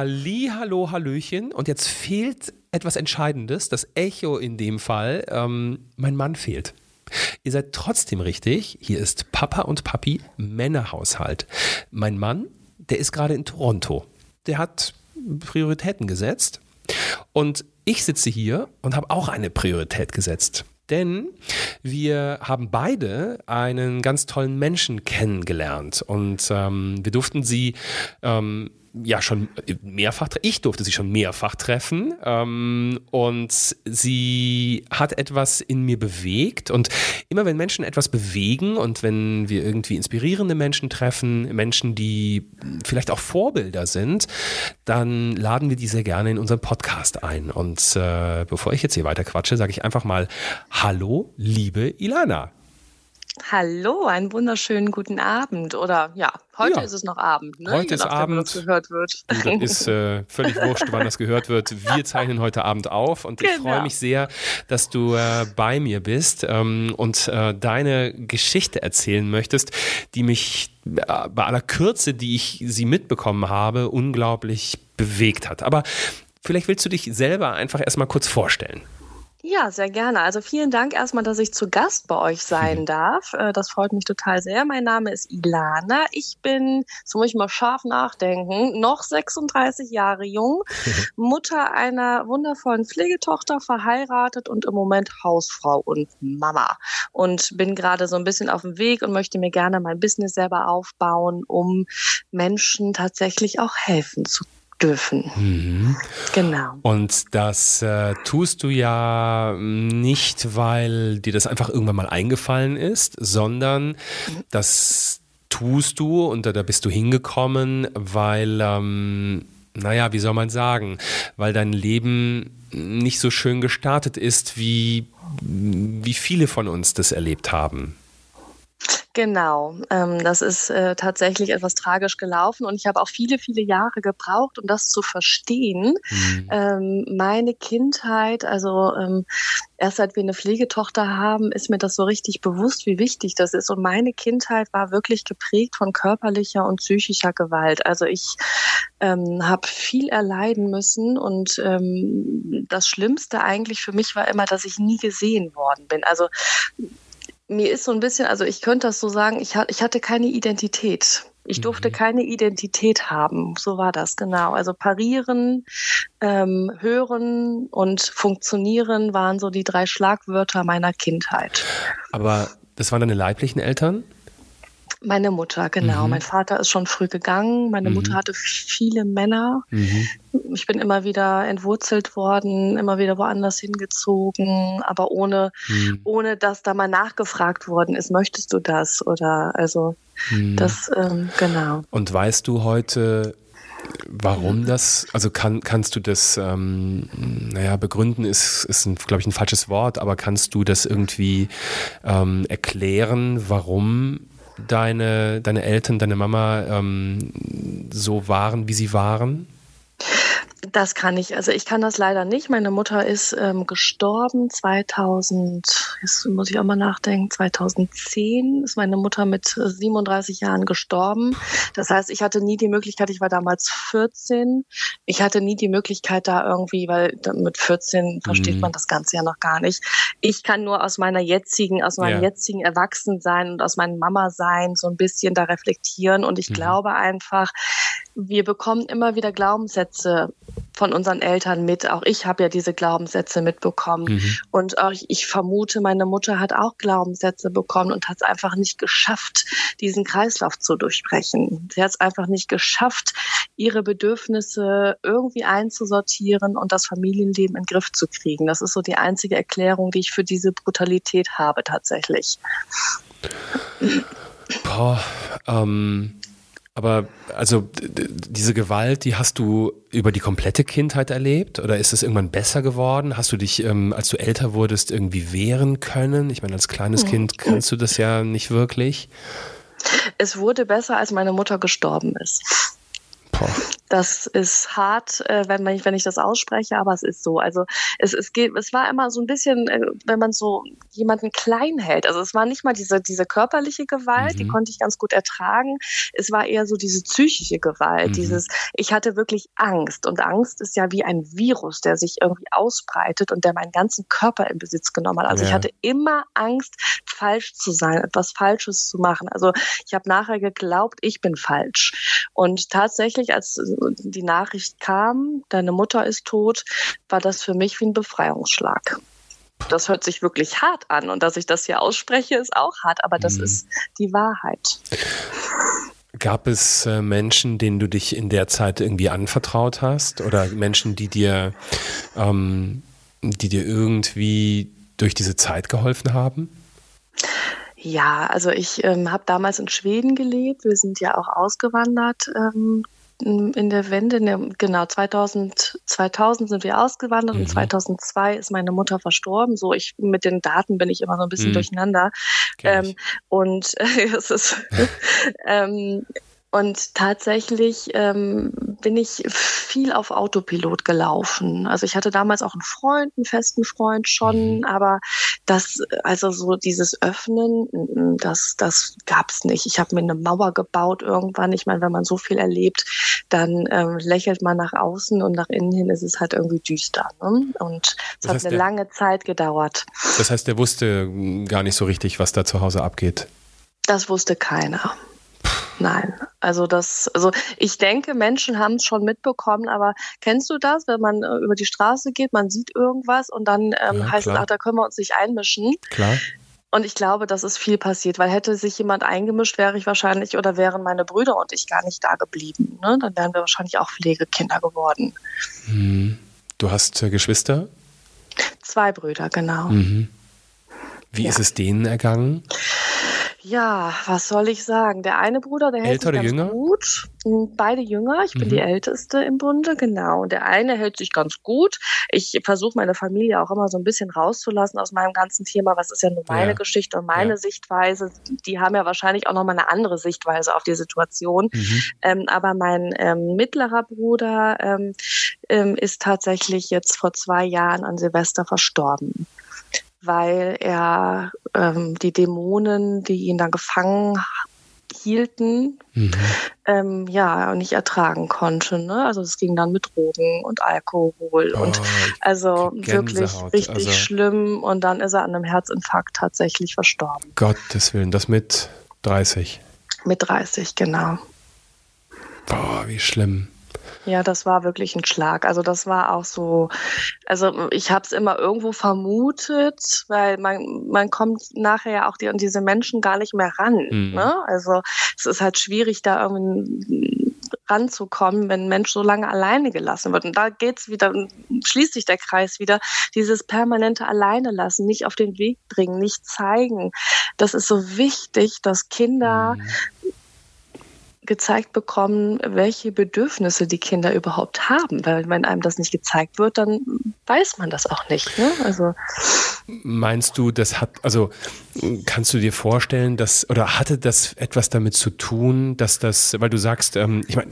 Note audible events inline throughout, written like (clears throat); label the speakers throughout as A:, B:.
A: Halli, hallo, hallöchen. Und jetzt fehlt etwas Entscheidendes, das Echo in dem Fall. Ähm, mein Mann fehlt. Ihr seid trotzdem richtig. Hier ist Papa und Papi Männerhaushalt. Mein Mann, der ist gerade in Toronto. Der hat Prioritäten gesetzt. Und ich sitze hier und habe auch eine Priorität gesetzt. Denn wir haben beide einen ganz tollen Menschen kennengelernt und ähm, wir durften sie ähm, ja schon mehrfach, ich durfte sie schon mehrfach treffen ähm, und sie hat etwas in mir bewegt und immer wenn Menschen etwas bewegen und wenn wir irgendwie inspirierende Menschen treffen, Menschen, die vielleicht auch Vorbilder sind, dann laden wir die sehr gerne in unseren Podcast ein und äh, bevor ich jetzt hier weiter quatsche, sage ich einfach mal Hallo, liebe Ilana.
B: Hallo, einen wunderschönen guten Abend. Oder ja, heute ja. ist es noch Abend.
A: Ne? Heute ist Abend. Wann das gehört wird. Das ist äh, völlig wurscht, wann das gehört wird. Wir zeichnen heute Abend auf und genau. ich freue mich sehr, dass du äh, bei mir bist ähm, und äh, deine Geschichte erzählen möchtest, die mich äh, bei aller Kürze, die ich sie mitbekommen habe, unglaublich bewegt hat. Aber vielleicht willst du dich selber einfach erstmal kurz vorstellen.
B: Ja, sehr gerne. Also vielen Dank erstmal, dass ich zu Gast bei euch sein (laughs) darf. Äh, das freut mich total sehr. Mein Name ist Ilana. Ich bin, so muss ich mal scharf nachdenken, noch 36 Jahre jung, (laughs) Mutter einer wundervollen Pflegetochter, verheiratet und im Moment Hausfrau und Mama. Und bin gerade so ein bisschen auf dem Weg und möchte mir gerne mein Business selber aufbauen, um Menschen tatsächlich auch helfen zu können dürfen. Mhm.
A: Genau. Und das äh, tust du ja nicht, weil dir das einfach irgendwann mal eingefallen ist, sondern das tust du und da bist du hingekommen, weil, ähm, naja, wie soll man sagen, weil dein Leben nicht so schön gestartet ist, wie, wie viele von uns das erlebt haben.
B: Genau, ähm, das ist äh, tatsächlich etwas tragisch gelaufen und ich habe auch viele, viele Jahre gebraucht, um das zu verstehen. Mhm. Ähm, meine Kindheit, also ähm, erst seit wir eine Pflegetochter haben, ist mir das so richtig bewusst, wie wichtig das ist. Und meine Kindheit war wirklich geprägt von körperlicher und psychischer Gewalt. Also ich ähm, habe viel erleiden müssen und ähm, das Schlimmste eigentlich für mich war immer, dass ich nie gesehen worden bin. Also mir ist so ein bisschen, also ich könnte das so sagen, ich, ich hatte keine Identität. Ich durfte mhm. keine Identität haben. So war das, genau. Also parieren, ähm, hören und funktionieren waren so die drei Schlagwörter meiner Kindheit.
A: Aber das waren deine leiblichen Eltern?
B: Meine Mutter, genau. Mhm. Mein Vater ist schon früh gegangen. Meine mhm. Mutter hatte viele Männer. Mhm. Ich bin immer wieder entwurzelt worden, immer wieder woanders hingezogen, aber ohne, mhm. ohne dass da mal nachgefragt worden ist, möchtest du das? Oder also mhm. das, ähm, genau.
A: Und weißt du heute, Warum das? Also kann, kannst du das, ähm, naja, begründen ist, ist glaube ich, ein falsches Wort, aber kannst du das irgendwie ähm, erklären, warum deine, deine Eltern, deine Mama ähm, so waren, wie sie waren?
B: Das kann ich, also ich kann das leider nicht. Meine Mutter ist ähm, gestorben 2000, jetzt muss ich auch mal nachdenken, 2010 ist meine Mutter mit 37 Jahren gestorben. Das heißt, ich hatte nie die Möglichkeit, ich war damals 14, ich hatte nie die Möglichkeit da irgendwie, weil mit 14 versteht mhm. man das Ganze ja noch gar nicht. Ich kann nur aus meiner jetzigen, aus meinem ja. jetzigen Erwachsensein und aus meinem Mama-Sein so ein bisschen da reflektieren und ich mhm. glaube einfach, wir bekommen immer wieder Glaubenssätze von unseren Eltern mit. Auch ich habe ja diese Glaubenssätze mitbekommen. Mhm. Und auch ich vermute, meine Mutter hat auch Glaubenssätze bekommen und hat es einfach nicht geschafft, diesen Kreislauf zu durchbrechen. Sie hat es einfach nicht geschafft, ihre Bedürfnisse irgendwie einzusortieren und das Familienleben in den Griff zu kriegen. Das ist so die einzige Erklärung, die ich für diese Brutalität habe tatsächlich.
A: Boah, ähm aber also diese Gewalt, die hast du über die komplette Kindheit erlebt oder ist es irgendwann besser geworden? Hast du dich, ähm, als du älter wurdest, irgendwie wehren können? Ich meine, als kleines Kind kannst du das ja nicht wirklich.
B: Es wurde besser, als meine Mutter gestorben ist. Boah. Das ist hart, äh, wenn, man, wenn ich das ausspreche, aber es ist so. Also es, es, geht, es war immer so ein bisschen, äh, wenn man so jemanden klein hält. Also es war nicht mal diese, diese körperliche Gewalt, mhm. die konnte ich ganz gut ertragen. Es war eher so diese psychische Gewalt, mhm. dieses, ich hatte wirklich Angst. Und Angst ist ja wie ein Virus, der sich irgendwie ausbreitet und der meinen ganzen Körper in Besitz genommen hat. Also ja. ich hatte immer Angst, falsch zu sein, etwas Falsches zu machen. Also ich habe nachher geglaubt, ich bin falsch. Und tatsächlich, als die Nachricht kam, deine Mutter ist tot, war das für mich wie ein Befreiungsschlag. Das hört sich wirklich hart an und dass ich das hier ausspreche, ist auch hart, aber das mhm. ist die Wahrheit.
A: Gab es äh, Menschen, denen du dich in der Zeit irgendwie anvertraut hast oder Menschen, die dir, ähm, die dir irgendwie durch diese Zeit geholfen haben?
B: Ja, also ich ähm, habe damals in Schweden gelebt. Wir sind ja auch ausgewandert ähm, in der Wende. In der, genau, 2000, 2000 sind wir ausgewandert mhm. und 2002 ist meine Mutter verstorben. So, ich mit den Daten bin ich immer so ein bisschen mhm. durcheinander. Ähm, und äh, (laughs) es ist (laughs) ähm, und tatsächlich ähm, bin ich viel auf Autopilot gelaufen. Also ich hatte damals auch einen Freund, einen festen Freund schon, mhm. aber das, also so dieses Öffnen, das, das gab's nicht. Ich habe mir eine Mauer gebaut irgendwann. Ich meine, wenn man so viel erlebt, dann ähm, lächelt man nach außen und nach innen hin ist es halt irgendwie düster. Ne? Und es hat eine der, lange Zeit gedauert.
A: Das heißt, der wusste gar nicht so richtig, was da zu Hause abgeht.
B: Das wusste keiner. Nein, also das, also ich denke, Menschen haben es schon mitbekommen, aber kennst du das, wenn man äh, über die Straße geht, man sieht irgendwas und dann ähm, ja, heißt es, ach, da können wir uns nicht einmischen.
A: Klar.
B: Und ich glaube, dass es viel passiert, weil hätte sich jemand eingemischt, wäre ich wahrscheinlich oder wären meine Brüder und ich gar nicht da geblieben. Ne? Dann wären wir wahrscheinlich auch Pflegekinder geworden.
A: Mhm. Du hast äh, Geschwister?
B: Zwei Brüder, genau.
A: Mhm. Wie ja. ist es denen ergangen?
B: Ja, was soll ich sagen? Der eine Bruder, der hält Älter sich ganz jünger? gut. Hm, beide jünger. Ich bin mhm. die Älteste im Bunde, genau. Und der eine hält sich ganz gut. Ich versuche meine Familie auch immer so ein bisschen rauszulassen aus meinem ganzen Thema. Was ist ja nur meine ja. Geschichte und meine ja. Sichtweise? Die haben ja wahrscheinlich auch nochmal eine andere Sichtweise auf die Situation. Mhm. Ähm, aber mein ähm, mittlerer Bruder ähm, ähm ist tatsächlich jetzt vor zwei Jahren an Silvester verstorben weil er ähm, die Dämonen, die ihn dann gefangen hielten, mhm. ähm, ja, nicht ertragen konnte. Ne? Also es ging dann mit Drogen und Alkohol oh, und also wirklich richtig also, schlimm. Und dann ist er an einem Herzinfarkt tatsächlich verstorben.
A: Gottes Willen, das mit 30.
B: Mit 30, genau.
A: Boah, wie schlimm.
B: Ja, das war wirklich ein Schlag. Also das war auch so, also ich habe es immer irgendwo vermutet, weil man, man kommt nachher ja auch die, an diese Menschen gar nicht mehr ran. Mhm. Ne? Also es ist halt schwierig, da irgendwie ranzukommen, wenn ein Mensch so lange alleine gelassen wird. Und da geht's wieder, schließt sich der Kreis wieder, dieses permanente Alleine lassen, nicht auf den Weg bringen, nicht zeigen. Das ist so wichtig, dass Kinder mhm gezeigt bekommen, welche Bedürfnisse die Kinder überhaupt haben. Weil wenn einem das nicht gezeigt wird, dann weiß man das auch nicht. Ne? Also
A: Meinst du, das hat, also kannst du dir vorstellen, dass, oder hatte das etwas damit zu tun, dass das, weil du sagst, ähm, ich meine,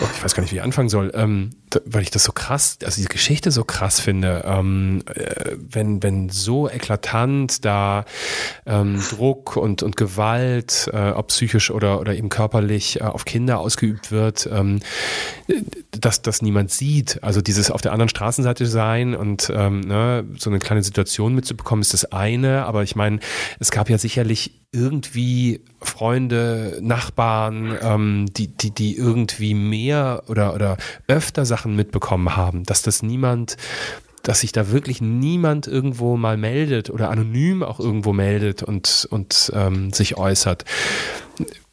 A: oh, ich weiß gar nicht, wie ich anfangen soll, ähm, da, weil ich das so krass, also diese Geschichte so krass finde, ähm, äh, wenn, wenn so eklatant da ähm, Druck und, und Gewalt, äh, ob psychisch oder, oder eben körperlich, äh, auf Kinder ausgeübt wird, ähm, dass das niemand sieht. Also dieses auf der anderen Straßenseite sein und ähm, ne, so eine kleine Situation mitzubekommen, ist das eine. Aber ich meine, es gab ja sicherlich irgendwie Freunde, Nachbarn, ähm, die, die, die irgendwie mehr oder, oder öfter Sachen mitbekommen haben, dass das niemand dass sich da wirklich niemand irgendwo mal meldet oder anonym auch irgendwo meldet und, und ähm, sich äußert.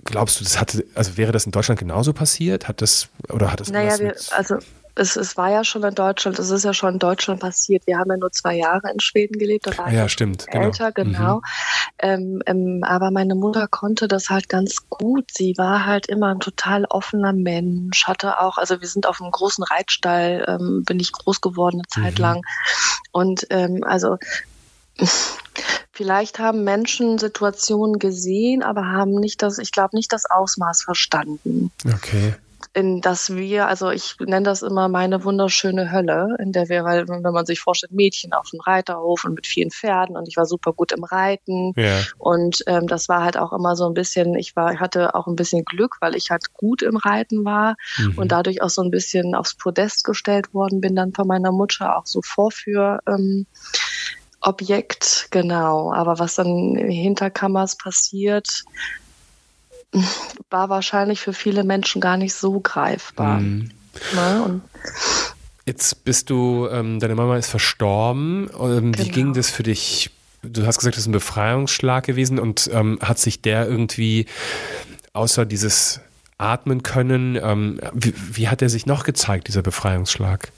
A: Glaubst du, das hatte, also wäre das in Deutschland genauso passiert? Hat das oder hat das
B: naja, wir, also es, es war ja schon in Deutschland, es ist ja schon in Deutschland passiert. Wir haben ja nur zwei Jahre in Schweden gelebt, da war
A: ja, ich stimmt,
B: genau. älter, genau. genau. Mhm. Ähm, ähm, aber meine Mutter konnte das halt ganz gut. Sie war halt immer ein total offener Mensch, hatte auch, also wir sind auf einem großen Reitstall, ähm, bin ich groß geworden eine Zeit mhm. lang. Und ähm, also Vielleicht haben Menschen Situationen gesehen, aber haben nicht das, ich glaube, nicht das Ausmaß verstanden.
A: Okay
B: in dass wir, also ich nenne das immer meine wunderschöne Hölle, in der wir, weil wenn man sich vorstellt, Mädchen auf dem Reiterhof und mit vielen Pferden und ich war super gut im Reiten
A: Ja.
B: und ähm, das war halt auch immer so ein bisschen, ich war, ich hatte auch ein bisschen Glück, weil ich halt gut im Reiten war
A: Mhm.
B: und dadurch auch so ein bisschen aufs Podest gestellt worden bin, dann von meiner Mutter auch so Vorführ. Ähm, Objekt, genau. Aber was dann in Hinterkammers passiert, war wahrscheinlich für viele Menschen gar nicht so greifbar.
A: Mhm.
B: Ne?
A: Jetzt bist du, ähm, deine Mama ist verstorben. Ähm, Wie
B: Genau.
A: ging das für dich? Du hast gesagt, das ist ein Befreiungsschlag gewesen und ähm, hat sich der irgendwie außer dieses Atmen können, ähm, wie, wie hat er sich noch gezeigt, dieser Befreiungsschlag?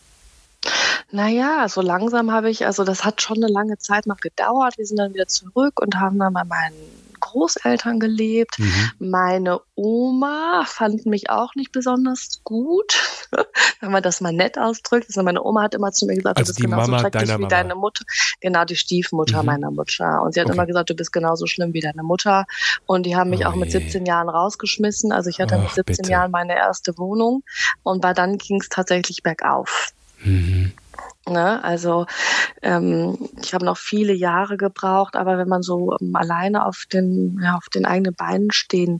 B: Naja, so langsam habe ich, also das hat schon eine lange Zeit noch gedauert. Wir sind dann wieder zurück und haben dann bei meinen Großeltern gelebt.
A: Mhm.
B: Meine Oma fand mich auch nicht besonders gut, (laughs) wenn man das mal nett ausdrückt. Also meine Oma hat immer zu mir gesagt,
A: Also
B: du bist genauso
A: Mama
B: schrecklich wie
A: Mama.
B: deine Mutter. Genau, die Stiefmutter
A: Mhm.
B: meiner Mutter. Und sie hat
A: Okay.
B: immer gesagt, du bist genauso schlimm wie deine Mutter. Und die haben mich
A: Oh
B: auch mit
A: je.
B: 17 Jahren rausgeschmissen. Also ich hatte mit
A: Ach,
B: 17
A: bitte.
B: Jahren meine erste Wohnung. Und bei dann ging es tatsächlich bergauf.
A: Mhm.
B: Ne? Also ähm, ich habe noch viele Jahre gebraucht, aber wenn man so ähm, alleine auf den, ja, auf den eigenen Beinen stehen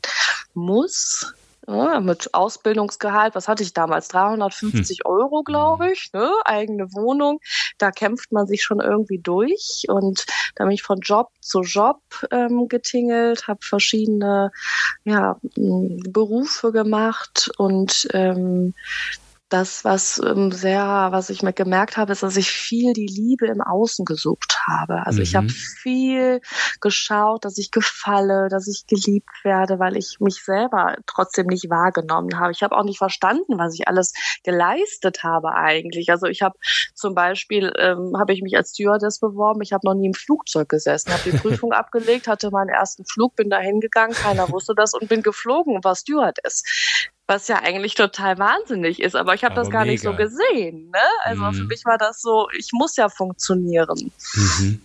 B: muss, ja, mit Ausbildungsgehalt, was hatte ich damals? 350 Euro, glaube ich, ne? eigene Wohnung. Da kämpft man sich schon irgendwie durch. Und da bin ich von Job zu Job ähm, getingelt, habe verschiedene ja, Berufe gemacht und ähm, das, was ähm, sehr, was ich mir gemerkt habe, ist, dass ich viel die Liebe im Außen gesucht habe. Also ich
A: Mhm.
B: habe viel geschaut, dass ich gefalle, dass ich geliebt werde, weil ich mich selber trotzdem nicht wahrgenommen habe. Ich habe auch nicht verstanden, was ich alles geleistet habe eigentlich. Also ich habe zum Beispiel, ähm, habe ich mich als Stewardess beworben. Ich habe noch nie im Flugzeug gesessen, habe die (laughs) Prüfung abgelegt, hatte meinen ersten Flug, bin da hingegangen, keiner wusste das und bin geflogen und war Stewardess was ja eigentlich total wahnsinnig ist, aber ich habe das gar nicht so
A: mega.
B: gesehen. Ne? Also
A: Mhm.
B: für mich war das so, ich muss ja funktionieren.
A: Mhm.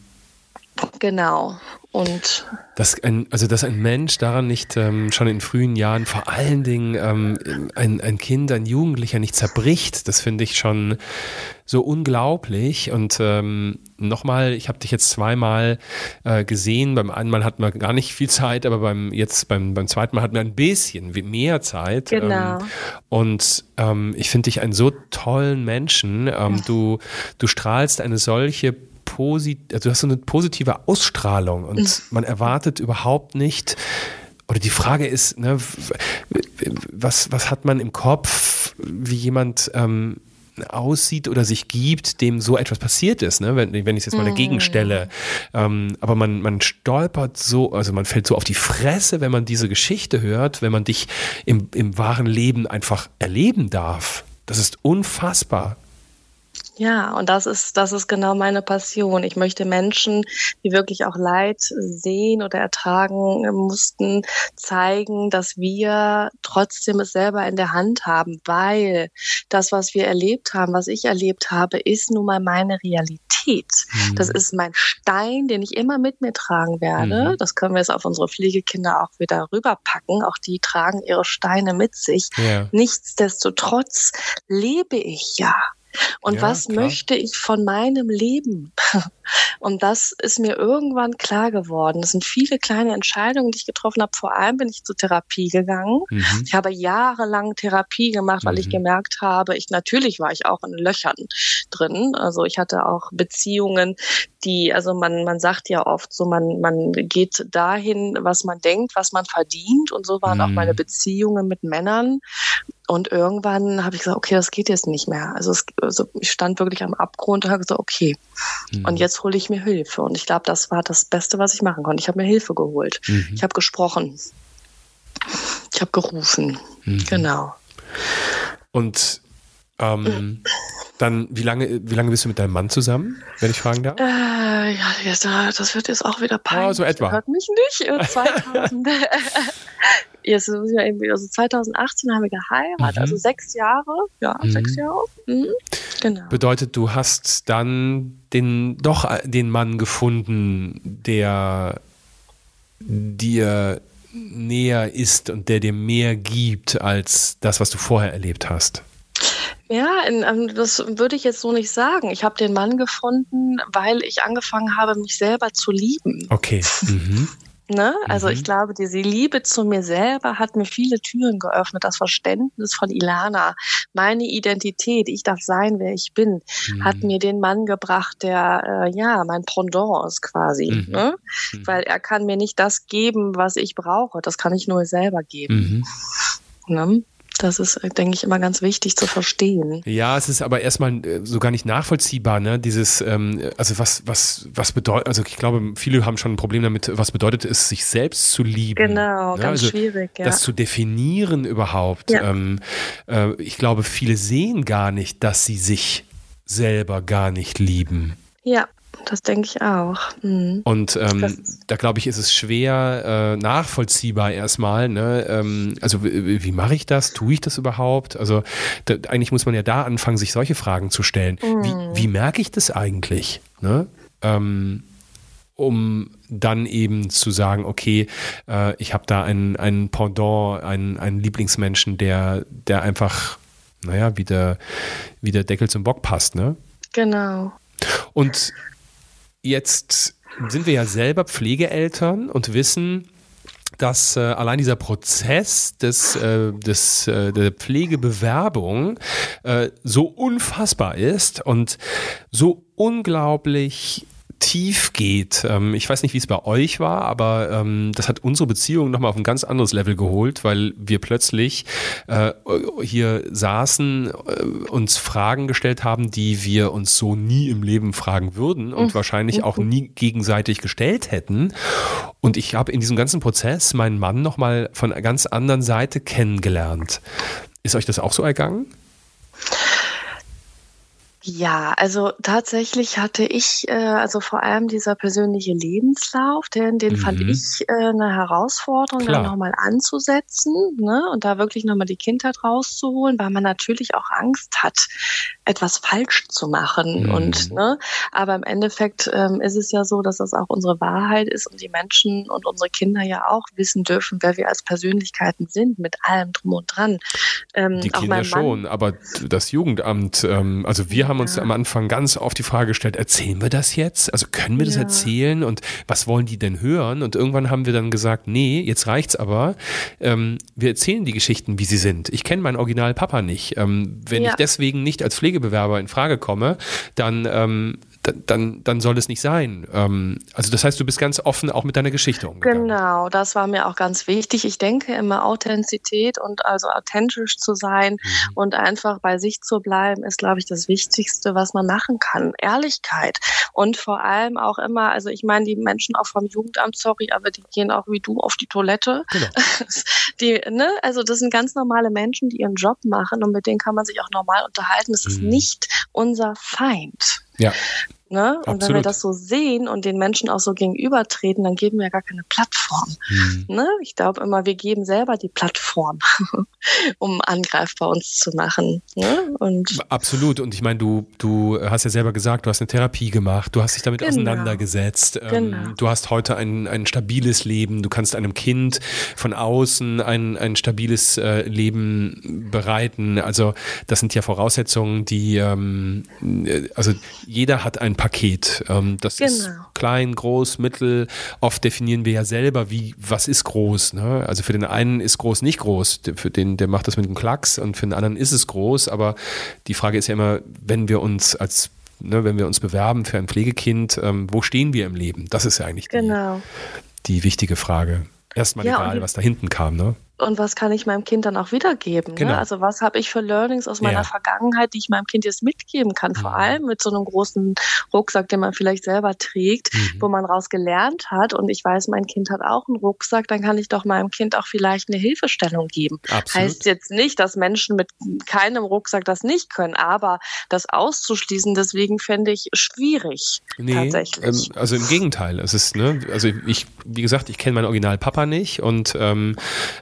B: Genau. Und
A: Dass ein, also dass ein Mensch daran nicht ähm, schon in frühen Jahren vor allen Dingen ähm, ein, ein Kind, ein Jugendlicher nicht zerbricht, das finde ich schon so unglaublich. Und ähm, nochmal, ich habe dich jetzt zweimal äh, gesehen. Beim einen Mal hatten wir gar nicht viel Zeit, aber beim jetzt beim, beim zweiten Mal hatten wir ein bisschen mehr Zeit.
B: Genau.
A: Ähm, und ähm, ich finde dich einen so tollen Menschen. Ähm, du, du strahlst eine solche posi also du hast so eine positive Ausstrahlung und man erwartet überhaupt nicht, oder die Frage ist, ne, was, was hat man im Kopf, wie jemand ähm, aussieht oder sich gibt, dem so etwas passiert ist, ne? wenn, wenn ich es jetzt mal dagegen stelle. Ähm, aber man, man stolpert so, also man fällt so auf die Fresse, wenn man diese Geschichte hört, wenn man dich im, im wahren Leben einfach erleben darf. Das ist unfassbar.
B: Ja, und das ist, das ist genau meine Passion. Ich möchte Menschen, die wirklich auch Leid sehen oder ertragen mussten, zeigen, dass wir trotzdem es selber in der Hand haben, weil das, was wir erlebt haben, was ich erlebt habe, ist nun mal meine Realität. Das ist mein Stein, den ich immer mit mir tragen werde.
A: Mhm.
B: Das können wir jetzt auf unsere Pflegekinder auch wieder rüberpacken. Auch die tragen ihre Steine mit sich.
A: Ja.
B: Nichtsdestotrotz lebe ich ja. Und
A: Ja,
B: was
A: klar.
B: möchte ich von meinem Leben? (laughs) Und das ist mir irgendwann klar geworden. Das sind viele kleine Entscheidungen, die ich getroffen habe. Vor allem bin ich zur Therapie gegangen.
A: Mhm.
B: Ich habe jahrelang Therapie gemacht, weil ich
A: Mhm.
B: gemerkt habe, ich natürlich war ich auch in Löchern drin. Also ich hatte auch Beziehungen, die, also man, man sagt ja oft so, man, man geht dahin, was man denkt, was man verdient. Und so waren auch
A: Mhm.
B: meine Beziehungen mit Männern. Und irgendwann habe ich gesagt, okay, das geht jetzt nicht mehr. Also, es, also ich stand wirklich am Abgrund und habe gesagt, okay,
A: Mhm.
B: und jetzt hole ich mir Hilfe. Und ich glaube, das war das Beste, was ich machen konnte. Ich habe mir Hilfe geholt.
A: Mhm.
B: Ich habe gesprochen. Ich habe gerufen.
A: Mhm.
B: Genau.
A: Und ähm, (clears throat) dann, wie lange, wie lange bist du mit deinem Mann zusammen, wenn ich fragen darf?
B: Äh, ja, äh, das wird jetzt auch wieder peinlich.
A: Ah, so etwa.
B: Der Hört mich nicht. Äh, (laughs) 2000, (laughs) jetzt muss ich irgendwie, also 2018 haben wir geheiratet,
A: Mhm.
B: also sechs Jahre. Ja,
A: Mhm.
B: sechs Jahre. Mhm. Genau.
A: Bedeutet, du hast dann den, doch den Mann gefunden, der dir näher ist und der dir mehr gibt als das, was du vorher erlebt hast?
B: Ja, in, ähm, das würde ich jetzt so nicht sagen. Ich habe den Mann gefunden, weil ich angefangen habe, mich selber zu lieben.
A: Okay. Mhm. (laughs)
B: Ne? Also mhm. ich glaube, diese Liebe zu mir selber hat mir viele Türen geöffnet. Das Verständnis von Ilana, meine Identität, ich darf sein, wer ich bin, mhm. hat mir den Mann gebracht, der äh, ja mein Pendant ist quasi. Mhm. Ne? Mhm. Weil er kann mir nicht das geben, was ich brauche. Das kann ich nur selber geben. Mhm. Ne? Das ist, denke ich, immer ganz wichtig zu verstehen.
A: Ja, es ist aber erstmal äh, so gar nicht nachvollziehbar, ne? Dieses, ähm, also was, was, was bedeutet, also ich glaube, viele haben schon ein Problem damit, was bedeutet es, sich selbst zu lieben.
B: Genau,
A: ne?
B: ganz
A: also,
B: schwierig, ja.
A: Das zu definieren überhaupt. Ja. Ähm, äh, ich glaube, viele sehen gar nicht, dass sie sich selber gar nicht lieben.
B: Ja, das denke ich auch. Mhm.
A: Und ähm, da glaube ich, ist es schwer äh, nachvollziehbar erstmal. Ne? Ähm, also wie, wie mache ich das? Tue ich das überhaupt? Also da, eigentlich muss man ja da anfangen, sich solche Fragen zu stellen. Mhm. Wie, wie merke ich das eigentlich? Ne? Ähm, um dann eben zu sagen, okay, äh, ich habe da einen, einen Pendant, einen, einen Lieblingsmenschen, der, der einfach, naja, wie der, wie der Deckel zum Bock passt, ne?
B: Genau.
A: Und Jetzt sind wir ja selber Pflegeeltern und wissen, dass äh, allein dieser Prozess des, äh, des, äh, der Pflegebewerbung äh, so unfassbar ist und so unglaublich tief geht. Ähm, ich weiß nicht, wie es bei euch war, aber ähm, das hat unsere Beziehung nochmal auf ein ganz anderes Level geholt, weil wir plötzlich äh, hier saßen, äh, uns Fragen gestellt haben, die wir uns so nie im Leben fragen würden und mhm. wahrscheinlich auch nie gegenseitig gestellt hätten. Und ich habe in diesem ganzen Prozess meinen Mann nochmal von einer ganz anderen Seite kennengelernt. Ist euch das auch so ergangen?
B: Ja, also tatsächlich hatte ich, äh, also vor allem dieser persönliche Lebenslauf, den, den mhm. fand ich äh, eine Herausforderung, Klar. da nochmal anzusetzen ne, und da wirklich nochmal die Kindheit rauszuholen, weil man natürlich auch Angst hat, etwas falsch zu machen. Mhm. Und ne, aber im Endeffekt ähm, ist es ja so, dass das auch unsere Wahrheit ist und die Menschen und unsere Kinder ja auch wissen dürfen, wer wir als Persönlichkeiten sind, mit allem drum und dran.
A: Ähm, die Kinder schon, aber das Jugendamt, ähm, also wir haben haben uns ja. am Anfang ganz oft die Frage gestellt, erzählen wir das jetzt? Also können wir das ja. erzählen und was wollen die denn hören? Und irgendwann haben wir dann gesagt, nee, jetzt reicht's aber. Ähm, wir erzählen die Geschichten, wie sie sind. Ich kenne meinen Original Papa nicht. Ähm, wenn ja. ich deswegen nicht als Pflegebewerber in Frage komme, dann ähm, dann, dann soll es nicht sein. Ähm, also das heißt, du bist ganz offen auch mit deiner Geschichte
B: umgegangen. Genau, das war mir auch ganz wichtig. Ich denke immer Authentizität und also authentisch zu sein mhm. und einfach bei sich zu bleiben, ist, glaube ich, das Wichtigste, was man machen kann. Ehrlichkeit und vor allem auch immer, also ich meine, die Menschen auch vom Jugendamt, sorry, aber die gehen auch wie du auf die Toilette. Genau. (laughs) Die, ne, also das sind ganz normale Menschen, die ihren Job machen und mit denen kann man sich auch normal unterhalten. Das mhm. ist nicht unser Feind.
A: Ja.
B: Ne? Und wenn wir das so sehen und den Menschen auch so gegenübertreten, dann geben wir ja gar keine Plattform. Mhm. Ne? Ich glaube immer, wir geben selber die Plattform, (laughs) um angreifbar uns zu machen. Ne? Und
A: Absolut. Und ich meine, du, du hast ja selber gesagt, du hast eine Therapie gemacht, du hast dich damit genau. auseinandergesetzt. Ähm, genau. du hast heute ein, ein stabiles Leben, du kannst einem Kind von außen ein, ein stabiles äh, Leben bereiten. Also das sind ja Voraussetzungen, die, ähm, äh, also jeder hat ein Paket. Ähm, das genau. ist klein, groß, mittel. Oft definieren wir ja selber, wie, was ist groß. Ne? Also für den einen ist groß nicht groß. Für den, der macht das mit einem Klacks und für den anderen ist es groß. Aber die Frage ist ja immer, wenn wir uns als Ne, wenn wir uns bewerben für ein Pflegekind, ähm, wo stehen wir im Leben? Das ist ja eigentlich die, genau. die wichtige Frage. Erstmal ja, egal, was da hinten kam, ne?
B: Und was kann ich meinem Kind dann auch wiedergeben? Ne? Genau. Ne? Also was habe ich für Learnings aus meiner ja. Vergangenheit, die ich meinem Kind jetzt mitgeben kann? Vor mhm. allem mit so einem großen Rucksack, den man vielleicht selber trägt, mhm. wo man raus gelernt hat. Und ich weiß, mein Kind hat auch einen Rucksack, dann kann ich doch meinem Kind auch vielleicht eine Hilfestellung geben. Absolut. Heißt jetzt nicht, dass Menschen mit keinem Rucksack das nicht können, aber das auszuschließen, deswegen fände ich schwierig. Nee, tatsächlich.
A: Ähm, also im Gegenteil. Es ist, ne, also ich, wie gesagt, ich kenne meinen Original Papa nicht und ähm,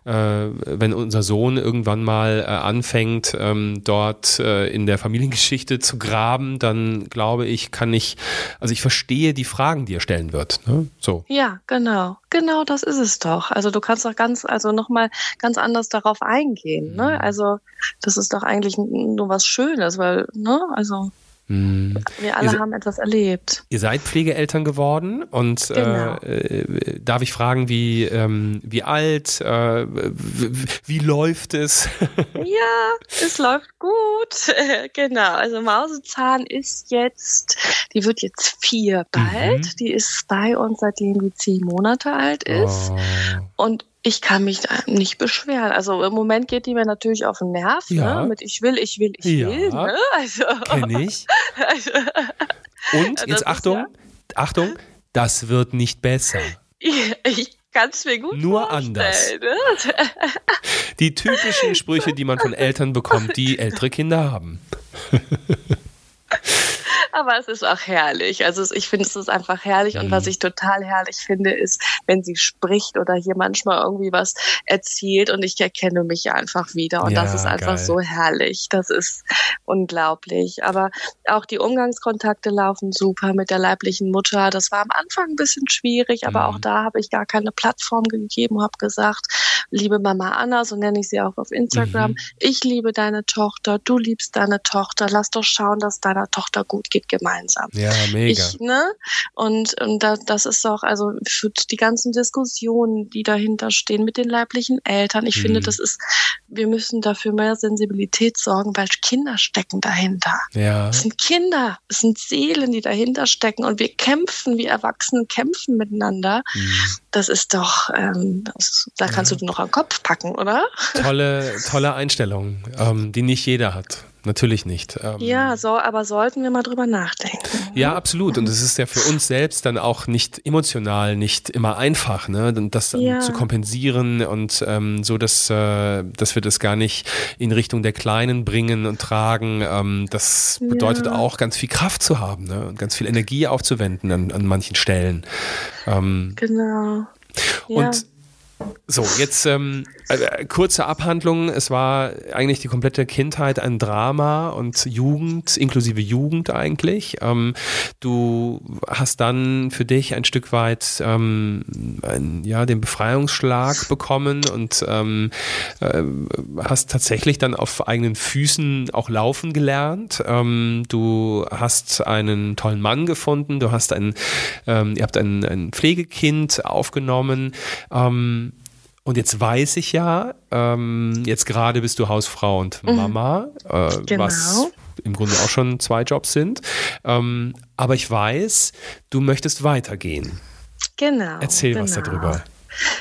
A: äh, wenn unser Sohn irgendwann mal äh, anfängt, ähm, dort äh, in der Familiengeschichte zu graben, dann glaube ich, kann ich, also ich verstehe die Fragen, die er stellen wird. Ne? So.
B: Ja, genau. Genau das ist es doch. Also du kannst doch ganz, also nochmal ganz anders darauf eingehen. Ne? Mhm. Also das ist doch eigentlich nur was Schönes, weil, ne, also Wir alle ihr, haben etwas erlebt.
A: Ihr seid Pflegeeltern geworden und äh, genau. äh, darf ich fragen, wie, ähm, wie alt, äh, wie, wie, läuft es? (laughs)
B: ja, es läuft gut. (laughs) genau, also Mausezahn ist jetzt, die wird jetzt vier bald. Mhm. Die ist bei uns, seitdem die zehn Monate alt ist. Oh. Und ich kann mich nicht beschweren. Also im Moment geht die mir natürlich auf den Nerv, ne? ja. ne? Mit ich will, ich will, ich ja. will. Ne?
A: Also, Kenn ich. Also, Und jetzt Achtung, ja Achtung, das wird nicht besser.
B: Ich kann es mir gut
A: Nur anders. Ne? (laughs) Die typischen Sprüche, die man von Eltern bekommt, die ältere Kinder haben. (laughs)
B: Aber es ist auch herrlich. Also ich finde, es ist einfach herrlich. Mhm. Und was ich total herrlich finde, ist, wenn sie spricht oder hier manchmal irgendwie was erzählt und ich erkenne mich einfach wieder. Und ja, das ist einfach geil. so herrlich. Das ist unglaublich. Aber auch die Umgangskontakte laufen super mit der leiblichen Mutter. Das war am Anfang ein bisschen schwierig, aber mhm. auch da habe ich gar keine Plattform gegeben, habe gesagt, liebe Mama Anna, so nenne ich sie auch auf Instagram, mhm. ich liebe deine Tochter, du liebst deine Tochter, lass doch schauen, dass deiner Tochter gut geht gemeinsam.
A: Ja, mega.
B: Ich, ne? Und, und da, das ist auch, also für die ganzen Diskussionen, die dahinter stehen mit den leiblichen Eltern, ich mhm. finde, das ist, wir müssen dafür mehr Sensibilität sorgen, weil Kinder stecken dahinter.
A: Ja.
B: Es sind Kinder, es sind Seelen, die dahinter stecken und wir kämpfen, wir Erwachsenen kämpfen miteinander. Mhm. Das ist doch, ähm, das, da kannst ja. du noch am Kopf packen, oder?
A: Tolle, tolle Einstellung, ähm, die nicht jeder hat natürlich nicht.
B: Ähm, ja, so, aber sollten wir mal drüber nachdenken.
A: Ja, absolut. Und es ist ja für uns selbst dann auch nicht emotional, nicht immer einfach, ne? Das ja. zu kompensieren und ähm, so, dass, äh, dass wir das gar nicht in Richtung der Kleinen bringen und tragen. Ähm, das bedeutet ja. auch ganz viel Kraft zu haben ne? und ganz viel Energie aufzuwenden an, an manchen Stellen.
B: Ähm, genau.
A: Und so, jetzt ähm, äh, kurze Abhandlung. Es war eigentlich die komplette Kindheit ein Drama und Jugend, inklusive Jugend eigentlich. Ähm, du hast dann für dich ein Stück weit ähm, ein, ja, den Befreiungsschlag bekommen und ähm, äh, hast tatsächlich dann auf eigenen Füßen auch laufen gelernt. Ähm, du hast einen tollen Mann gefunden, du hast ein, ähm, ihr habt ein, ein Pflegekind aufgenommen. Ähm, und jetzt weiß ich ja, ähm, jetzt gerade bist du Hausfrau und mhm. Mama, äh, genau. was im Grunde auch schon zwei Jobs sind. Ähm, aber ich weiß, du möchtest weitergehen.
B: Genau.
A: Erzähl
B: genau.
A: was darüber.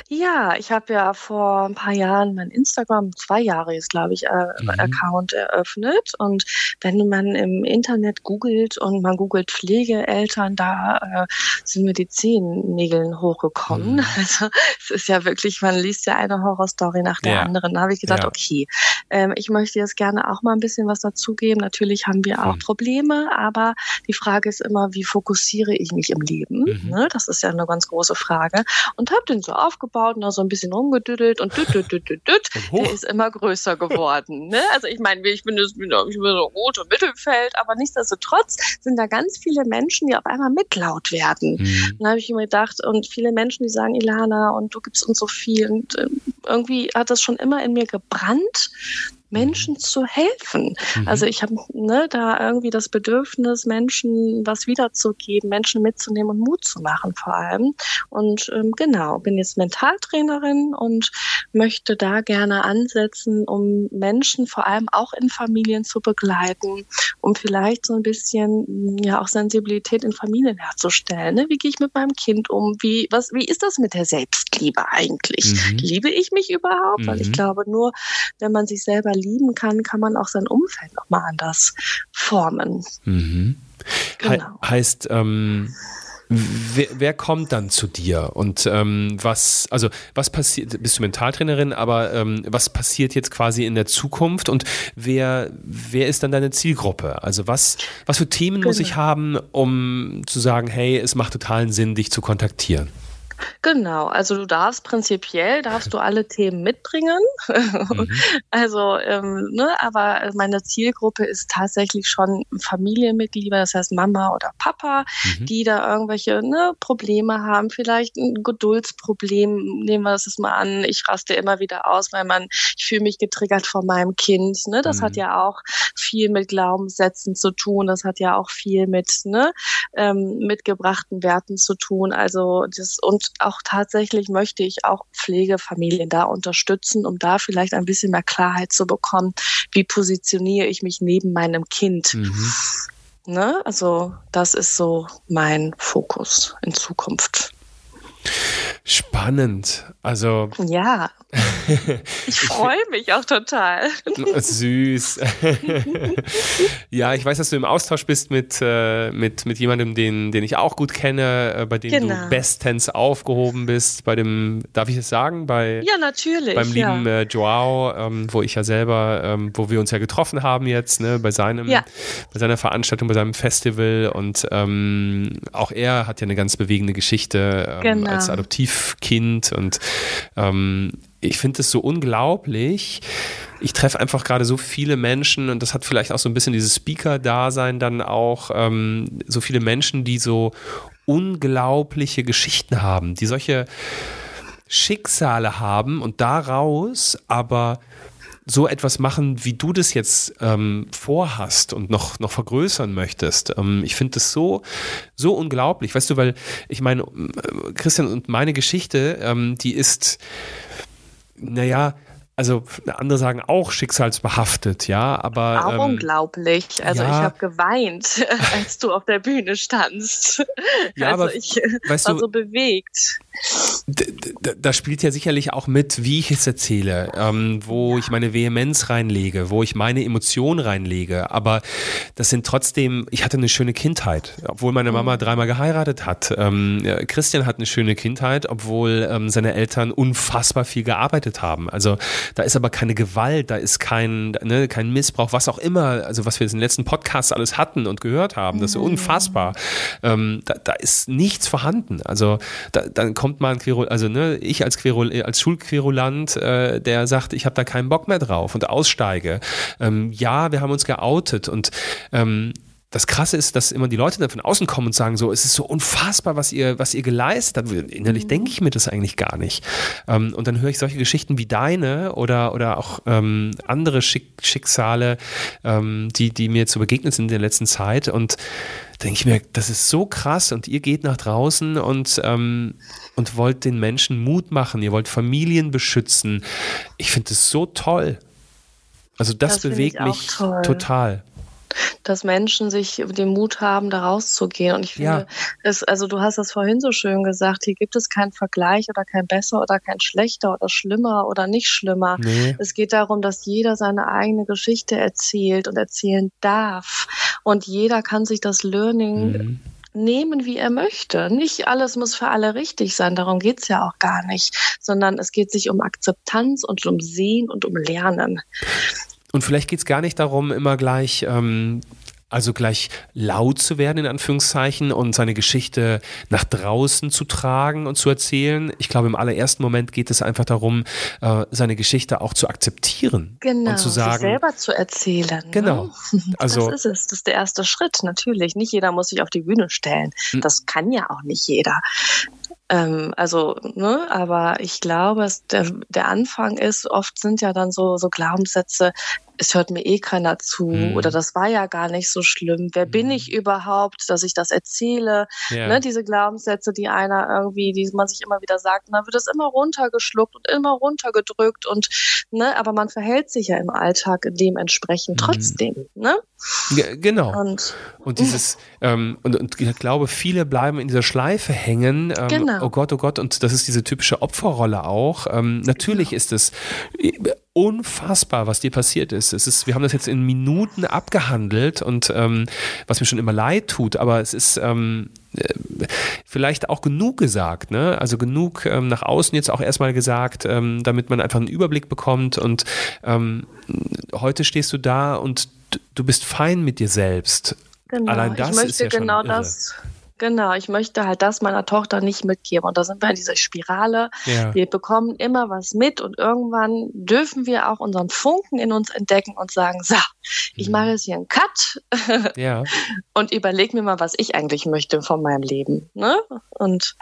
B: Ja, ich habe ja vor ein paar Jahren mein Instagram, zwei Jahre jetzt glaube ich, äh, mhm. Account eröffnet. Und wenn man im Internet googelt und man googelt Pflegeeltern, da äh, sind mir die Zehennägeln hochgekommen. Mhm. (laughs) Also es ist ja wirklich, man liest ja eine Horrorstory nach der ja. anderen. Da habe ich gedacht, ja. okay, ähm, ich möchte jetzt gerne auch mal ein bisschen was dazugeben. Natürlich haben wir auch mhm. Probleme, aber die Frage ist immer, wie fokussiere ich mich im Leben? Mhm. Ne? Das ist ja eine ganz große Frage. Und habe den so aufgebaut und da so ein bisschen rumgedüdelt und düt, düt, düt, düt, düt, der ist immer größer geworden. (laughs) Ne? Also ich meine, ich bin, ich bin so rot und Mittelfeld, aber nichtsdestotrotz sind da ganz viele Menschen, die auf einmal mitlaut werden. Mhm. Dann habe ich mir gedacht, und viele Menschen, die sagen, Ilana, und du gibst uns so viel. Und äh, irgendwie hat das schon immer in mir gebrannt, Menschen zu helfen. Mhm. Also ich habe ne, da irgendwie das Bedürfnis, Menschen was wiederzugeben, Menschen mitzunehmen und Mut zu machen vor allem. Und ähm, genau, bin jetzt Mentaltrainerin und möchte da gerne ansetzen, um Menschen vor allem auch in Familien zu begleiten, um vielleicht so ein bisschen ja auch Sensibilität in Familien herzustellen. Ne? Wie gehe ich mit meinem Kind um? Wie, was, wie ist das mit der Selbstliebe eigentlich? Mhm. Liebe ich mich überhaupt? Mhm. Weil ich mhm. glaube, nur wenn man sich selber lieben kann, kann man auch sein Umfeld nochmal anders formen.
A: Mhm. Genau. He heißt, ähm, wer, wer, kommt dann zu dir und ähm, was, also was passiert, bist du Mentaltrainerin, aber ähm, was passiert jetzt quasi in der Zukunft und wer, wer ist dann deine Zielgruppe? Also was, was für Themen genau. muss ich haben, um zu sagen, hey, es macht totalen Sinn, dich zu kontaktieren?
B: Genau, also du darfst prinzipiell, darfst du alle Themen mitbringen. Mhm. (laughs) Also, ähm, ne, aber meine Zielgruppe ist tatsächlich schon Familienmitglieder, das heißt Mama oder Papa, mhm. die da irgendwelche ne, Probleme haben, vielleicht ein Geduldsproblem, nehmen wir das mal an, ich raste immer wieder aus, weil man, ich fühle mich getriggert von meinem Kind. Ne? Das mhm. hat ja auch viel mit Glaubenssätzen zu tun, das hat ja auch viel mit ne, ähm, mitgebrachten Werten zu tun. Also das und auch tatsächlich möchte ich auch Pflegefamilien da unterstützen, um da vielleicht ein bisschen mehr Klarheit zu bekommen, wie positioniere ich mich neben meinem Kind. Mhm. Ne? Also das ist so mein Fokus in Zukunft.
A: Spannend. Also.
B: Ja. (laughs) Ich freue mich auch total. (laughs)
A: Süß. (laughs) ja, ich weiß, dass du im Austausch bist mit, äh, mit, mit jemandem, den, den ich auch gut kenne, äh, bei dem genau. du bestens aufgehoben bist. Bei dem, darf ich es sagen? Bei,
B: ja, natürlich.
A: Beim lieben ja. Äh, Joao, ähm, wo ich ja selber, ähm, wo wir uns ja getroffen haben jetzt, ne, bei seinem, ja. bei seiner Veranstaltung, bei seinem Festival. Und ähm, auch er hat ja eine ganz bewegende Geschichte ähm, genau. als Adoptivkind und ähm, ich finde es so unglaublich. Ich treffe einfach gerade so viele Menschen und das hat vielleicht auch so ein bisschen dieses Speaker-Dasein dann auch, ähm, so viele Menschen, die so unglaubliche Geschichten haben, die solche Schicksale haben und daraus aber so etwas machen, wie du das jetzt ähm, vorhast und noch, noch vergrößern möchtest. Ähm, ich finde das so, so unglaublich. Weißt du, weil ich meine, äh, Christian und meine Geschichte, ähm, die ist, naja, also andere sagen auch schicksalsbehaftet, ja, aber.
B: Auch ähm, unglaublich. Also ja, ich habe geweint, (laughs) als du auf der Bühne standst. Ja, also aber, ich weißt war du, so bewegt.
A: Da spielt ja sicherlich auch mit, wie ich es erzähle, ähm, wo ja. ich meine Vehemenz reinlege, wo ich meine Emotionen reinlege. Aber das sind trotzdem, ich hatte eine schöne Kindheit, obwohl meine Mama mhm. dreimal geheiratet hat. Ähm, Christian hat eine schöne Kindheit, obwohl ähm, seine Eltern unfassbar viel gearbeitet haben. Also da ist aber keine Gewalt, da ist kein, ne, kein Missbrauch, was auch immer, also was wir in den letzten Podcasts alles hatten und gehört haben, das ist mhm. unfassbar. Ähm, da, da, ist nichts vorhanden. Also da, dann kommt mal ein Querul, also ne, ich als, Querul, als Schulquerulant, äh, der sagt, ich habe da keinen Bock mehr drauf und aussteige. Ähm, ja, wir haben uns geoutet und ähm, das Krasse ist, dass immer die Leute dann von außen kommen und sagen so, es ist so unfassbar, was ihr, was ihr geleistet habt. Innerlich mhm. denke ich mir das eigentlich gar nicht. Ähm, und dann höre ich solche Geschichten wie deine oder, oder auch ähm, andere Schick Schicksale, ähm, die, die mir zu begegnet sind in der letzten Zeit und denke ich mir, das ist so krass und ihr geht nach draußen und, ähm, und wollt den Menschen Mut machen, ihr wollt Familien beschützen. Ich finde das so toll. Also das, das bewegt mich toll. total
B: dass Menschen sich den Mut haben, da rauszugehen. Und ich finde, ja. es, also du hast das vorhin so schön gesagt, hier gibt es keinen Vergleich oder kein besser oder kein schlechter oder schlimmer oder nicht schlimmer. Nee. Es geht darum, dass jeder seine eigene Geschichte erzählt und erzählen darf. Und jeder kann sich das Learning mhm nehmen, wie er möchte. Nicht alles muss für alle richtig sein, darum geht's ja auch gar nicht, sondern es geht sich um Akzeptanz und um Sehen und um Lernen.
A: Und vielleicht geht es gar nicht darum, immer gleich. Ähm also gleich laut zu werden, in Anführungszeichen, und seine Geschichte nach draußen zu tragen und zu erzählen. Ich glaube, im allerersten Moment geht es einfach darum, äh, seine Geschichte auch zu akzeptieren.
B: Genau,
A: und zu sagen, sich
B: selber zu erzählen.
A: Ne? Genau. (laughs)
B: Ne? Also, das ist es. Das ist der erste Schritt, natürlich. Nicht jeder muss sich auf die Bühne stellen. Hm. Das kann ja auch nicht jeder. Ähm, also, ne, aber ich glaube, der, der Anfang ist, oft sind ja dann so, so Glaubenssätze, es hört mir eh keiner zu mhm. oder das war ja gar nicht so schlimm. Wer mhm. bin ich überhaupt, dass ich das erzähle? Ja. Ne, diese Glaubenssätze, die einer irgendwie, die man sich immer wieder sagt, und dann wird es immer runtergeschluckt und immer runtergedrückt und ne, aber man verhält sich ja im Alltag dementsprechend mhm. trotzdem. Ne?
A: Ja, genau. Und, und dieses, ähm, und, und, ich glaube, viele bleiben in dieser Schleife hängen. Ähm, genau. Oh Gott, oh Gott, und das ist diese typische Opferrolle auch. Ähm, natürlich genau. ist es unfassbar, was dir passiert ist. Es ist, wir haben das jetzt in Minuten abgehandelt und ähm, was mir schon immer leid tut, aber es ist ähm, äh, vielleicht auch genug gesagt, ne? Also genug ähm, nach außen jetzt auch erstmal gesagt, ähm, damit man einfach einen Überblick bekommt und ähm, heute stehst du da und du bist fein mit dir selbst.
B: Genau. Allein das ich möchte ist ja genau schon das. Genau, ich möchte halt das meiner Tochter nicht mitgeben. Und da sind wir in dieser Spirale. Ja. Wir bekommen immer was mit und irgendwann dürfen wir auch unseren Funken in uns entdecken und sagen, so, ich mhm. mache jetzt hier einen Cut ja. (laughs) und überlege mir mal, was ich eigentlich möchte von meinem Leben. Ne? Und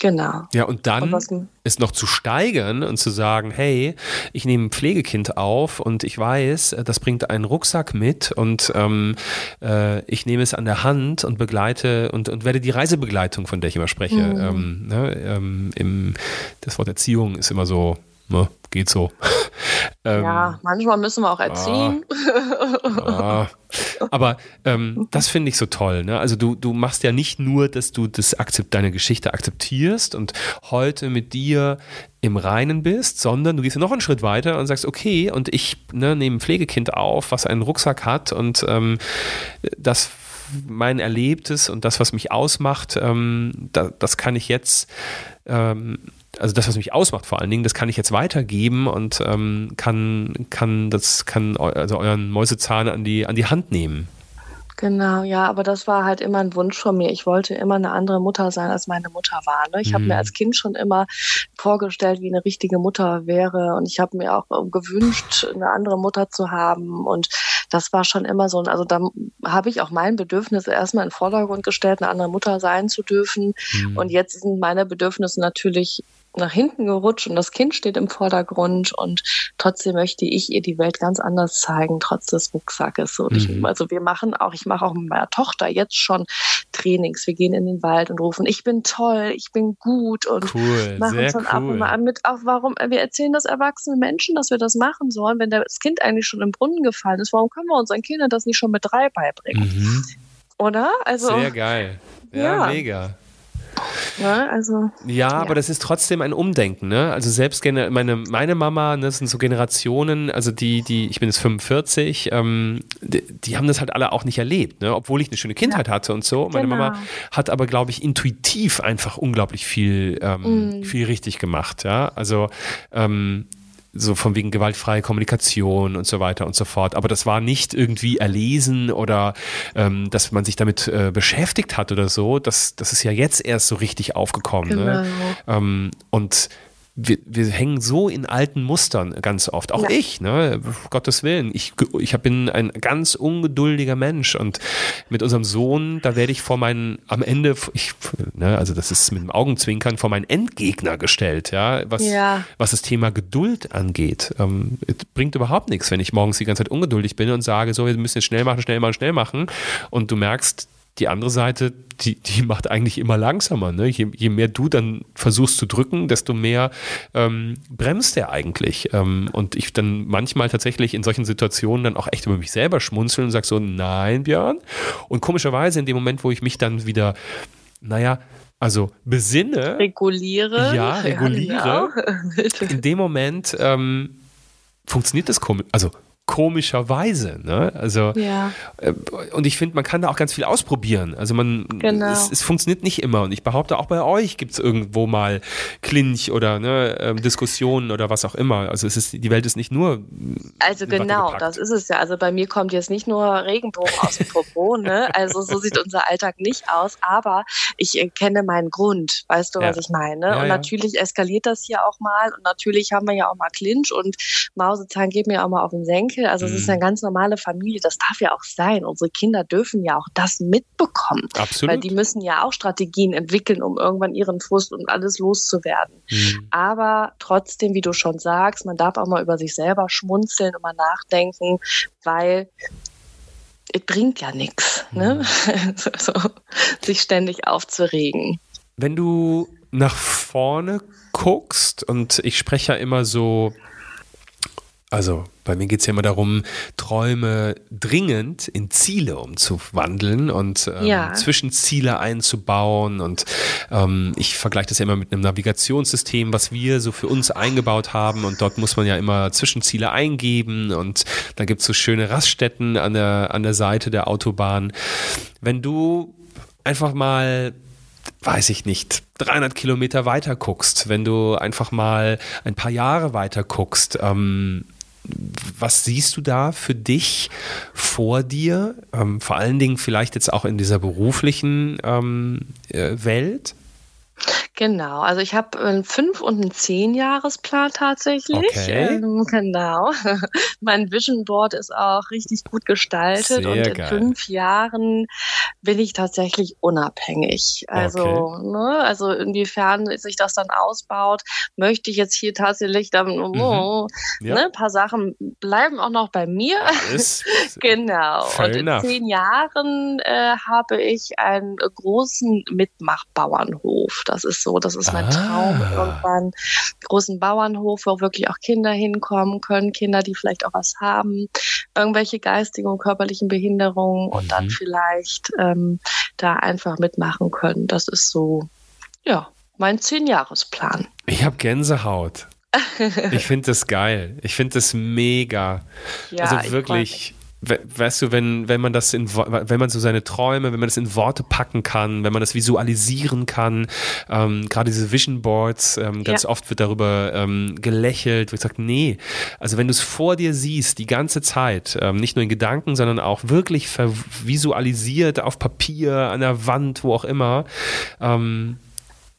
B: Genau.
A: Ja, und dann und es noch zu steigern und zu sagen, hey, ich nehme ein Pflegekind auf und ich weiß, das bringt einen Rucksack mit und ähm, äh, ich nehme es an der Hand und begleite und, und werde die Reisebegleitung, von der ich immer spreche. Mhm. Ähm, ne, ähm, im, das Wort Erziehung ist immer so, ne, geht so. (laughs)
B: ähm, ja, manchmal müssen wir auch erziehen.
A: Ah, ah. Aber ähm, das finde ich so toll. Ne? Also du, du machst ja nicht nur, dass du das akzept, deine Geschichte akzeptierst und heute mit dir im Reinen bist, sondern du gehst ja noch einen Schritt weiter und sagst, okay, und ich ne, nehme ein Pflegekind auf, was einen Rucksack hat und ähm, das mein Erlebtes und das, was mich ausmacht, ähm, da, das kann ich jetzt ähm, also das, was mich ausmacht vor allen Dingen, das kann ich jetzt weitergeben und ähm, kann, kann, das kann also euren Mäusezahn an die, an die Hand nehmen.
B: Genau, ja, aber das war halt immer ein Wunsch von mir. Ich wollte immer eine andere Mutter sein, als meine Mutter war. Ne? Ich mhm. habe mir als Kind schon immer vorgestellt, wie eine richtige Mutter wäre. Und ich habe mir auch gewünscht, eine andere Mutter zu haben. Und das war schon immer so. Also da habe ich auch mein Bedürfnis erstmal in den Vordergrund gestellt, eine andere Mutter sein zu dürfen. Mhm. Und jetzt sind meine Bedürfnisse natürlich nach hinten gerutscht und das Kind steht im Vordergrund und trotzdem möchte ich ihr die Welt ganz anders zeigen, trotz des Rucksackes. Mhm. ich, also wir machen auch, ich mache auch mit meiner Tochter jetzt schon Trainings. Wir gehen in den Wald und rufen, ich bin toll, ich bin gut und
A: cool, machen uns dann cool. ab und
B: mal mit, auch warum, wir erzählen das erwachsenen Menschen, dass wir das machen sollen, wenn das Kind eigentlich schon im Brunnen gefallen ist. Warum können wir unseren Kindern das nicht schon mit drei beibringen? Mhm. Oder?
A: Also, Sehr geil. ja. ja. mega.
B: Ne? Also,
A: ja, ja, aber das ist trotzdem ein Umdenken. Ne? Also selbst meine, meine Mama, ne, das sind so Generationen, also die, die, ich bin jetzt 45, ähm, die, die, haben das halt alle auch nicht erlebt, ne? obwohl ich eine schöne Kindheit ja. hatte und so. Meine genau. Mama hat aber, glaube ich, intuitiv einfach unglaublich viel, ähm, mm. viel richtig gemacht. Ja? Also ähm, so von wegen gewaltfreie Kommunikation und so weiter und so fort. Aber das war nicht irgendwie erlesen oder ähm, dass man sich damit äh, beschäftigt hat oder so. Das, das ist ja jetzt erst so richtig aufgekommen. Ne? Genau. Ne? Ähm, und wir, wir hängen so in alten Mustern ganz oft. Auch ja. ich, ne? Gottes Willen. Ich, ich bin ein ganz ungeduldiger Mensch und mit unserem Sohn, da werde ich vor meinen, am Ende, ich, ne, also das ist mit dem Augenzwinkern, vor meinen Endgegner gestellt, ja, was, ja. was das Thema Geduld angeht. Ähm, bringt überhaupt nichts, wenn ich morgens die ganze Zeit ungeduldig bin und sage, so, wir müssen jetzt schnell machen, schnell machen, schnell machen. Und du merkst, die andere Seite, die, die macht eigentlich immer langsamer. Ne? Je, je mehr du dann versuchst zu drücken, desto mehr ähm, bremst er eigentlich. Ähm, und ich dann manchmal tatsächlich in solchen Situationen dann auch echt über mich selber schmunzeln und sage so, nein, Björn. Und komischerweise in dem Moment, wo ich mich dann wieder, naja, also besinne.
B: Reguliere.
A: Ja, reguliere. Ja, genau. (laughs) in dem Moment ähm, funktioniert das komisch. Also komischerweise. Ne? Also,
B: ja.
A: äh, und ich finde, man kann da auch ganz viel ausprobieren. Also man, genau. es, es, funktioniert nicht immer. Und ich behaupte, auch bei euch gibt es irgendwo mal Clinch oder ne, äh, Diskussionen oder was auch immer. Also es ist, die Welt ist nicht nur.
B: Also genau, das ist es ja. Also bei mir kommt jetzt nicht nur Regenbogen aus dem Popo, (laughs) ne? Also so sieht unser Alltag nicht aus, aber ich äh, kenne meinen Grund, weißt du, ja. was ich meine? Ja, und natürlich eskaliert das hier auch mal und natürlich haben wir ja auch mal Clinch und Mausezahn geht mir auch mal auf den Senkel Enkel. Also es ist eine mhm. ganz normale Familie. Das darf ja auch sein. Unsere Kinder dürfen ja auch das mitbekommen.
A: Absolut.
B: Weil die müssen ja auch Strategien entwickeln, um irgendwann ihren Frust und alles loszuwerden. Mhm. Aber trotzdem, wie du schon sagst, man darf auch mal über sich selber schmunzeln und mal nachdenken, weil es bringt ja nichts, ne? Mhm. (laughs) sich ständig aufzuregen.
A: Wenn du nach vorne guckst, und ich spreche ja immer so also bei mir geht es ja immer darum, Träume dringend in Ziele umzuwandeln und ähm, ja. Zwischenziele einzubauen. Und ähm, ich vergleiche das ja immer mit einem Navigationssystem, was wir so für uns eingebaut haben. Und dort muss man ja immer Zwischenziele eingeben. Und da gibt es so schöne Raststätten an der, an der Seite der Autobahn. Wenn du einfach mal weiß ich nicht, 300 Kilometer weiter guckst, wenn du einfach mal ein paar Jahre weiter guckst, ähm, was siehst du da für dich vor dir? Ähm, vor allen Dingen vielleicht jetzt auch in dieser beruflichen ähm, äh, Welt?
B: Genau, also ich habe einen fünf- und einen zehn-Jahresplan tatsächlich.
A: Okay.
B: Ähm, genau. (laughs) mein Vision Board ist auch richtig gut gestaltet
A: Sehr
B: und in
A: geil.
B: fünf Jahren bin ich tatsächlich unabhängig. Also,
A: Okay.
B: ne, also inwiefern sich das dann ausbaut, möchte ich jetzt hier tatsächlich dann, oh,
A: Ja.
B: ne, ein paar Sachen bleiben auch noch bei mir. (laughs) Genau. Und in
A: enough.
B: zehn Jahren äh, habe ich einen großen Mitmachbauernhof. Das ist so, das ist mein
A: Ah.
B: Traum. Irgendwann großen Bauernhof, wo wirklich auch Kinder hinkommen können, Kinder, die vielleicht auch was haben, irgendwelche geistigen und körperlichen Behinderungen und dann
A: Mhm.
B: vielleicht ähm, da einfach mitmachen können. Das ist so, ja, mein Zehn-Jahresplan.
A: ich habe Gänsehaut. (laughs) Ich finde das geil. Ich finde das mega.
B: Ja,
A: also wirklich, we- weißt du, wenn, wenn man das in, wenn man so seine Träume, wenn man das in Worte packen kann, wenn man das visualisieren kann, ähm, gerade diese Vision Boards, ähm, ganz
B: Ja.
A: oft wird darüber ähm, gelächelt, wird gesagt, nee, also wenn du es vor dir siehst, die ganze Zeit, ähm, nicht nur in Gedanken, sondern auch wirklich visualisiert auf Papier, an der Wand, wo auch immer, ähm,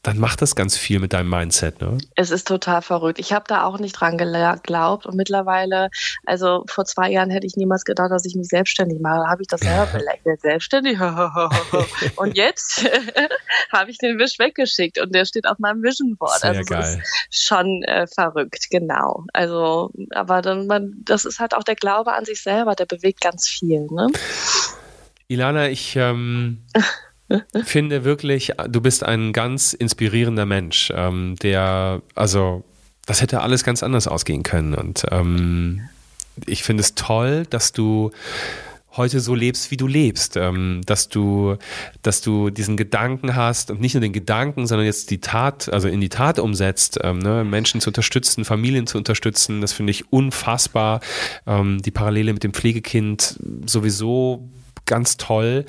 A: dann macht das ganz viel mit deinem Mindset, ne?
B: Es ist total verrückt. Ich habe da auch nicht dran geglaubt und mittlerweile, also vor zwei Jahren hätte ich niemals gedacht, dass ich mich selbstständig mache. Da habe ich das selber (laughs) belächelt, selbstständig. (laughs) und jetzt (laughs) habe ich den Wisch weggeschickt und der steht auf meinem Vision Board.
A: Sehr
B: also
A: geil.
B: ist schon äh, verrückt, genau. Also, aber dann, man, das ist halt auch der Glaube an sich selber, der bewegt ganz viel. Ne?
A: Ilana, ich ähm, finde wirklich, du bist ein ganz inspirierender Mensch, ähm, der, also, das hätte alles ganz anders ausgehen können. Und ähm, ich finde es toll, dass du heute so lebst, wie du lebst, ähm, dass du, dass du diesen Gedanken hast und nicht nur den Gedanken, sondern jetzt die Tat, also in die Tat umsetzt, ähm, ne, Menschen zu unterstützen, Familien zu unterstützen, das finde ich unfassbar. Ähm, die Parallele mit dem Pflegekind sowieso ganz toll.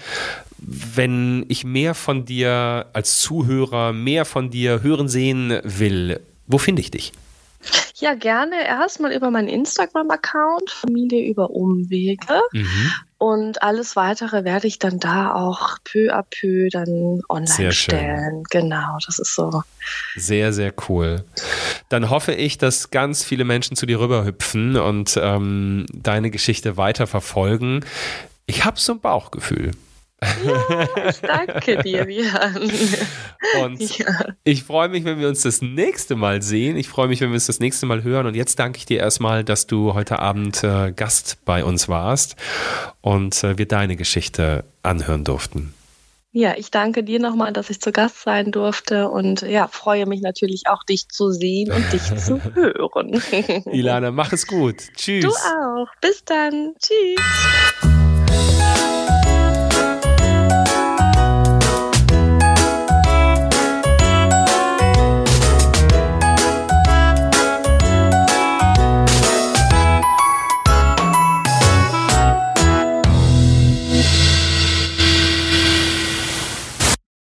A: Wenn ich mehr von dir als Zuhörer, mehr von dir hören sehen will, wo finde ich dich?
B: Ja, gerne erstmal über meinen Instagram-Account, Familie über Umwege.
A: Mhm.
B: Und alles weitere werde ich dann da auch peu à peu dann online
A: Sehr schön.
B: stellen. Genau, das ist so.
A: Sehr, sehr cool. Dann hoffe ich, dass ganz viele Menschen zu dir rüberhüpfen und ähm, deine Geschichte weiter verfolgen. Ich habe so ein Bauchgefühl.
B: Ich danke dir, Björn.
A: Und (laughs)
B: Ja.
A: ich freue mich, wenn wir uns das nächste Mal sehen. Ich freue mich, wenn wir uns das nächste Mal hören. Und jetzt danke ich dir erstmal, dass du heute Abend äh, Gast bei uns warst und äh, wir deine Geschichte anhören durften.
B: ja, ich danke dir nochmal, dass ich zu Gast sein durfte und ja, freue mich natürlich auch, dich zu sehen und dich zu (laughs) hören.
A: Ilana, mach es gut. Tschüss.
B: Du auch. Bis dann. Tschüss.